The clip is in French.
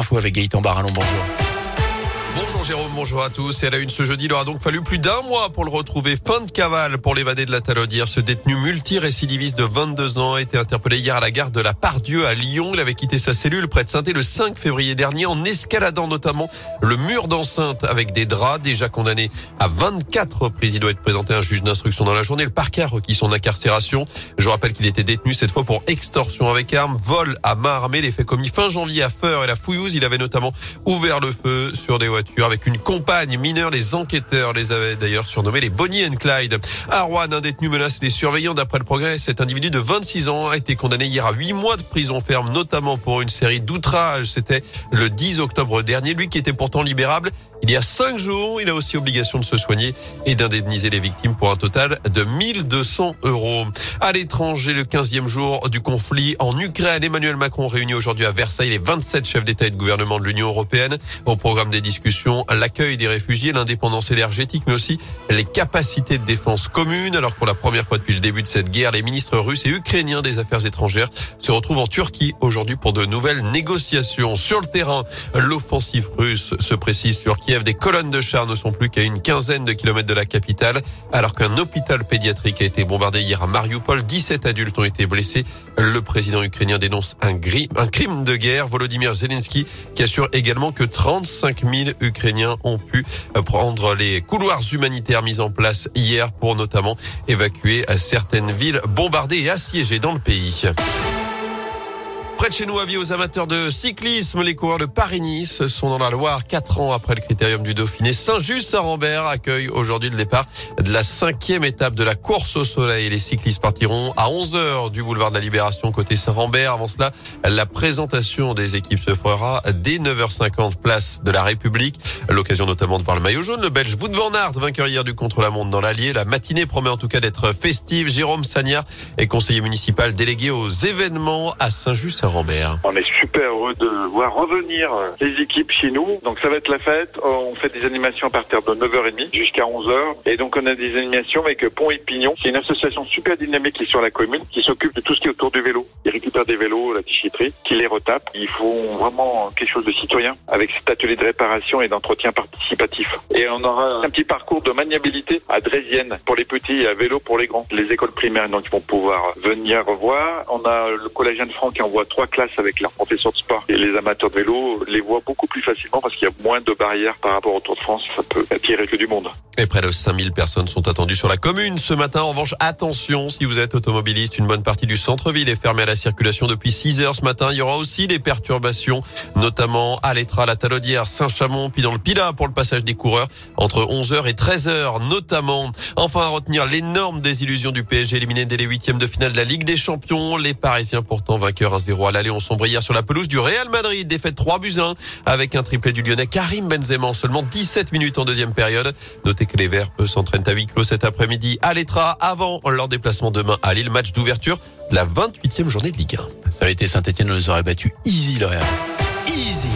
info avec Gaëtan Barallon. Bonjour. Bonjour Jérôme, bonjour à tous. Et à la une ce jeudi, il aura donc fallu plus d'un mois pour le retrouver. Fin de cavale pour l'évadé de la Talodière. Ce détenu multirécidiviste de 22 ans a été interpellé hier à la gare de la Pardieu à Lyon. Il avait quitté sa cellule près de saint le 5 février dernier en escaladant notamment le mur d'enceinte avec des draps. Déjà condamné à 24 reprises, il doit être présenté à un juge d'instruction dans la journée. Le parquet a requis son incarcération. Je rappelle qu'il était détenu cette fois pour extorsion avec arme, vol à main armée. Les faits commis fin janvier à Feur et la Fouillouse. Il avait notamment ouvert le feu sur des avec une compagne mineure. Les enquêteurs les avaient d'ailleurs surnommés les Bonnie and Clyde. À Rouen, un détenu menace les surveillants. D'après le progrès, cet individu de 26 ans a été condamné hier à 8 mois de prison ferme, notamment pour une série d'outrages. C'était le 10 octobre dernier. Lui qui était pourtant libérable il y a cinq jours, il a aussi obligation de se soigner et d'indemniser les victimes pour un total de 1200 euros. À l'étranger, le 15e jour du conflit en Ukraine, Emmanuel Macron réunit aujourd'hui à Versailles les 27 chefs d'État et de gouvernement de l'Union européenne. Au programme des discussions, l'accueil des réfugiés, l'indépendance énergétique, mais aussi les capacités de défense communes. Alors pour la première fois depuis le début de cette guerre, les ministres russes et ukrainiens des affaires étrangères se retrouvent en Turquie aujourd'hui pour de nouvelles négociations. Sur le terrain, l'offensive russe se précise sur qui des colonnes de chars ne sont plus qu'à une quinzaine de kilomètres de la capitale, alors qu'un hôpital pédiatrique a été bombardé hier à Mariupol. 17 adultes ont été blessés. Le président ukrainien dénonce un, un crime de guerre. Volodymyr Zelensky qui assure également que 35 000 Ukrainiens ont pu prendre les couloirs humanitaires mis en place hier pour notamment évacuer certaines villes bombardées et assiégées dans le pays. Près de chez nous, avis aux amateurs de cyclisme, les coureurs de Paris-Nice sont dans la Loire quatre ans après le critérium du Dauphiné. Saint-Just-Saint-Rambert accueille aujourd'hui le départ de la cinquième étape de la course au soleil. Les cyclistes partiront à 11 heures du boulevard de la Libération côté Saint-Rambert. Avant cela, la présentation des équipes se fera dès 9h50 place de la République. L'occasion notamment de voir le maillot jaune. Le Belge Wout van Aert, vainqueur hier du contre-la-montre dans l'Allier. La matinée promet en tout cas d'être festive. Jérôme Sagnard est conseiller municipal délégué aux événements à Saint-Just-Saint-Rambert. On est super heureux de voir revenir les équipes chez nous. Donc ça va être la fête. On fait des animations à partir de 9h30 jusqu'à 11h. Et donc on a des animations avec Pont et Pignon. C'est une association super dynamique qui est sur la commune, qui s'occupe de tout ce qui est autour du vélo. Récupèrent des vélos, la déchetterie, qui les retapent. Ils font vraiment quelque chose de citoyen avec cet atelier de réparation et d'entretien participatif. Et on aura un petit parcours de maniabilité à Drésienne pour les petits et à vélo pour les grands. Les écoles primaires donc ils vont pouvoir venir voir. On a le collégien de France qui envoie trois classes avec leurs professeurs de sport. Et les amateurs de vélo les voient beaucoup plus facilement parce qu'il y a moins de barrières par rapport au Tour de France. Ça peut attirer que du monde. Et près de 5000 personnes sont attendues sur la commune ce matin. En revanche, attention, si vous êtes automobiliste, une bonne partie du centre-ville est fermée à la circulation depuis 6 heures ce matin. Il y aura aussi des perturbations, notamment à l'Etra, la Talodière, Saint-Chamond, puis dans le Pila pour le passage des coureurs entre 11h et 13h notamment. Enfin, à retenir l'énorme désillusion du PSG éliminé dès les huitièmes de finale de la Ligue des Champions. Les Parisiens pourtant vainqueurs 1-0 à l'aller ont sombré hier sur la pelouse du Real Madrid. Défaite 3 buts 1 avec un triplé du Lyonnais Karim Benzema en seulement 17 minutes en deuxième période. Notez que les Verts s'entraînent à huis clos cet après-midi à l'Etra avant leur déplacement demain à Lille. Match d'ouverture la 28e journée de Ligue 1. Ça a été Saint-Etienne, nous aurait battu easy le Real. Easy.